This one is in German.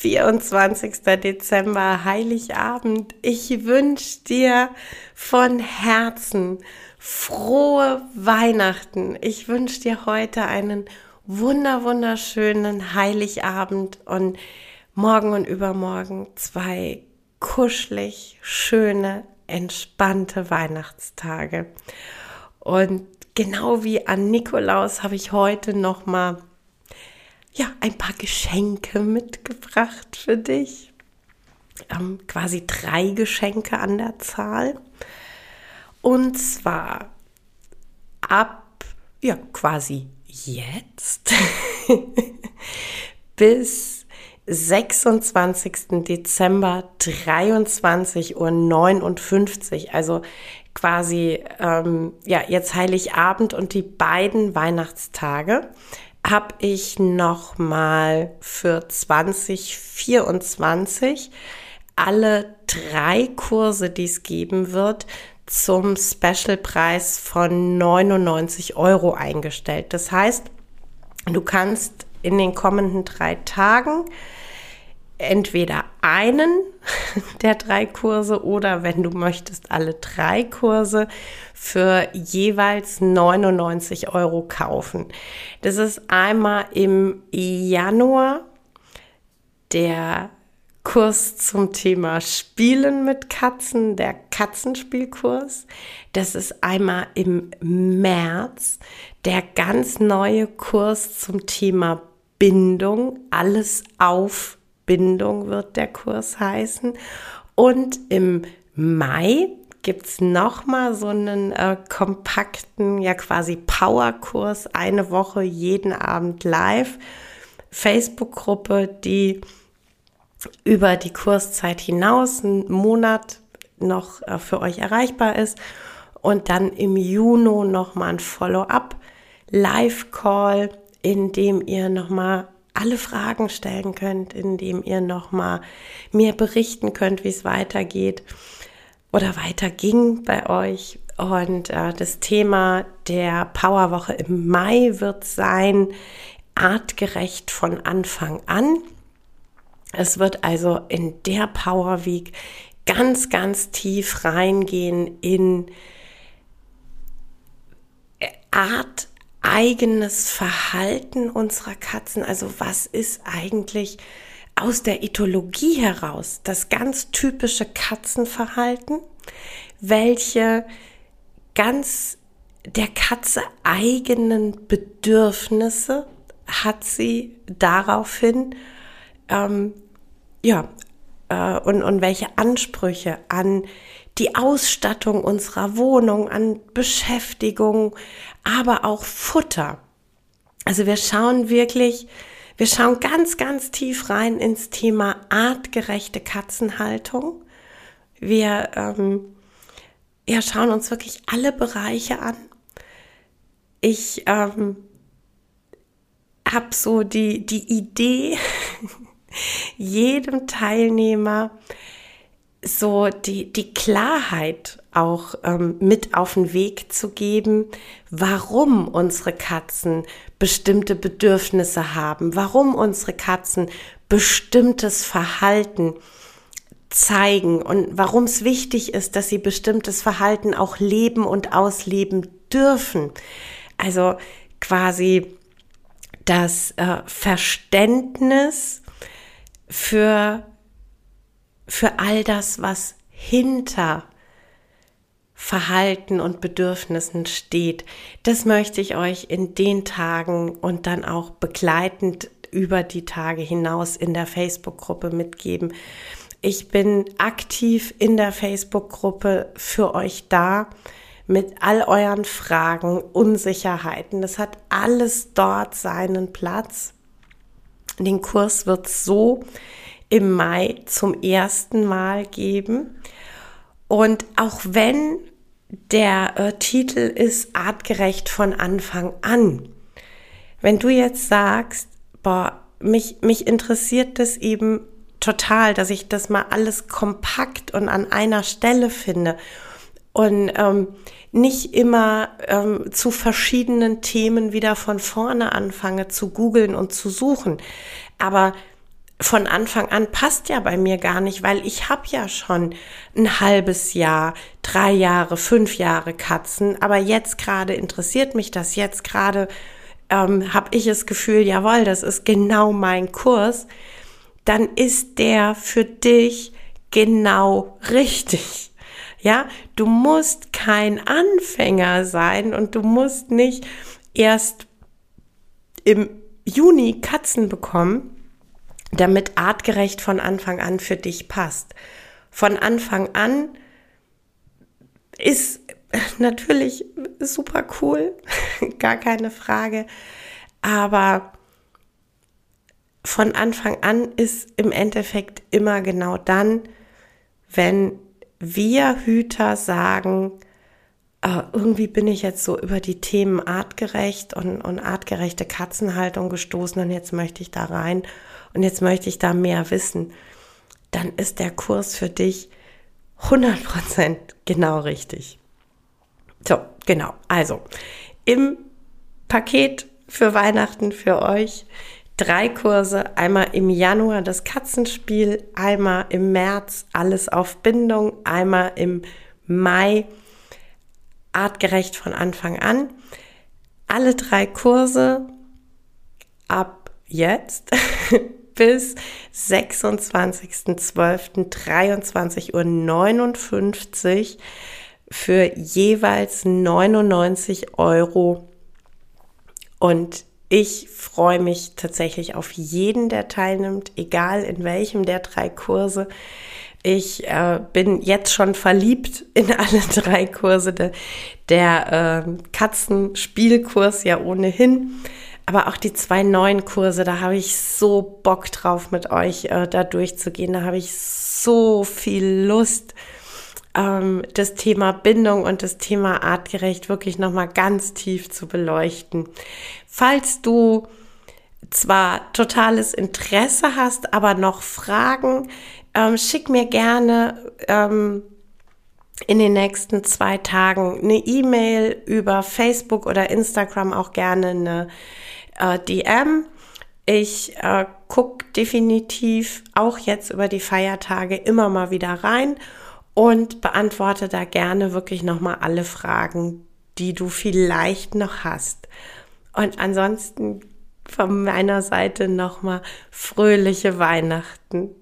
24. Dezember, Heiligabend. Ich wünsche dir von Herzen frohe Weihnachten. Ich wünsche dir heute einen wunder, wunderschönen Heiligabend und morgen und übermorgen zwei kuschelig, schöne, entspannte Weihnachtstage. Und genau wie an Nikolaus habe ich heute noch mal ja, ein paar Geschenke mitgebracht für dich. Ähm, quasi drei Geschenke an der Zahl. Und zwar ab, ja, quasi jetzt bis 26. Dezember 23.59 Uhr. Also quasi, ähm, ja, jetzt Heiligabend und die beiden Weihnachtstage habe ich noch mal für 2024 alle drei Kurse, die es geben wird, zum Specialpreis von 99 Euro eingestellt. Das heißt, du kannst in den kommenden drei Tagen entweder einen der drei Kurse oder wenn du möchtest, alle drei Kurse für jeweils 99 Euro kaufen. Das ist einmal im Januar der Kurs zum Thema Spielen mit Katzen, der Katzenspielkurs. Das ist einmal im März der ganz neue Kurs zum Thema Bindung, alles auf Bindung wird der Kurs heißen. Und im Mai gibt es nochmal so einen äh, kompakten, ja quasi Powerkurs, eine Woche jeden Abend live. Facebook-Gruppe, die über die Kurszeit hinaus einen Monat noch äh, für euch erreichbar ist. Und dann im Juni nochmal ein Follow-up Live-Call, in dem ihr nochmal alle Fragen stellen könnt, indem ihr nochmal mir berichten könnt, wie es weitergeht oder weiterging bei euch. Und äh, das Thema der Powerwoche im Mai wird sein, artgerecht von Anfang an. Es wird also in der Power Week ganz, ganz tief reingehen in Art eigenes Verhalten unserer Katzen? Also was ist eigentlich aus der Ethologie heraus das ganz typische Katzenverhalten? Welche ganz der Katze eigenen Bedürfnisse hat sie daraufhin? Ähm, ja, äh, und, und welche Ansprüche an die Ausstattung unserer Wohnung, an Beschäftigung, aber auch Futter. Also wir schauen wirklich, wir schauen ganz, ganz tief rein ins Thema artgerechte Katzenhaltung. Wir ähm, ja, schauen uns wirklich alle Bereiche an. Ich ähm, habe so die, die Idee, jedem Teilnehmer so die, die Klarheit auch ähm, mit auf den Weg zu geben, warum unsere Katzen bestimmte Bedürfnisse haben, warum unsere Katzen bestimmtes Verhalten zeigen und warum es wichtig ist, dass sie bestimmtes Verhalten auch leben und ausleben dürfen. Also quasi das äh, Verständnis für für all das, was hinter Verhalten und Bedürfnissen steht. Das möchte ich euch in den Tagen und dann auch begleitend über die Tage hinaus in der Facebook-Gruppe mitgeben. Ich bin aktiv in der Facebook-Gruppe für euch da mit all euren Fragen, Unsicherheiten. Das hat alles dort seinen Platz. Den Kurs wird so im Mai zum ersten Mal geben. Und auch wenn der äh, Titel ist artgerecht von Anfang an, wenn du jetzt sagst, boah, mich, mich interessiert das eben total, dass ich das mal alles kompakt und an einer Stelle finde und ähm, nicht immer ähm, zu verschiedenen Themen wieder von vorne anfange zu googeln und zu suchen. Aber von Anfang an passt ja bei mir gar nicht, weil ich habe ja schon ein halbes Jahr, drei Jahre, fünf Jahre Katzen, aber jetzt gerade interessiert mich das, jetzt gerade ähm, habe ich das Gefühl, jawohl, das ist genau mein Kurs, dann ist der für dich genau richtig. Ja, du musst kein Anfänger sein und du musst nicht erst im Juni Katzen bekommen, damit artgerecht von Anfang an für dich passt. Von Anfang an ist natürlich super cool, gar keine Frage, aber von Anfang an ist im Endeffekt immer genau dann, wenn wir Hüter sagen, äh, irgendwie bin ich jetzt so über die Themen artgerecht und, und artgerechte Katzenhaltung gestoßen und jetzt möchte ich da rein und jetzt möchte ich da mehr wissen, dann ist der Kurs für dich 100% genau richtig. So, genau. Also, im Paket für Weihnachten für euch drei Kurse. Einmal im Januar das Katzenspiel, einmal im März alles auf Bindung, einmal im Mai artgerecht von Anfang an. Alle drei Kurse ab jetzt bis 26.12.23 Uhr 59 für jeweils 99 Euro. Und ich freue mich tatsächlich auf jeden, der teilnimmt, egal in welchem der drei Kurse. Ich äh, bin jetzt schon verliebt in alle drei Kurse. Der, der äh, Katzenspielkurs ja ohnehin. Aber auch die zwei neuen Kurse, da habe ich so Bock drauf, mit euch äh, da durchzugehen. Da habe ich so viel Lust, ähm, das Thema Bindung und das Thema artgerecht wirklich nochmal ganz tief zu beleuchten. Falls du zwar totales Interesse hast, aber noch Fragen, ähm, schick mir gerne ähm, in den nächsten zwei Tagen eine E-Mail über Facebook oder Instagram auch gerne eine äh, DM. Ich äh, gucke definitiv auch jetzt über die Feiertage immer mal wieder rein und beantworte da gerne wirklich nochmal alle Fragen, die du vielleicht noch hast. Und ansonsten von meiner Seite nochmal fröhliche Weihnachten.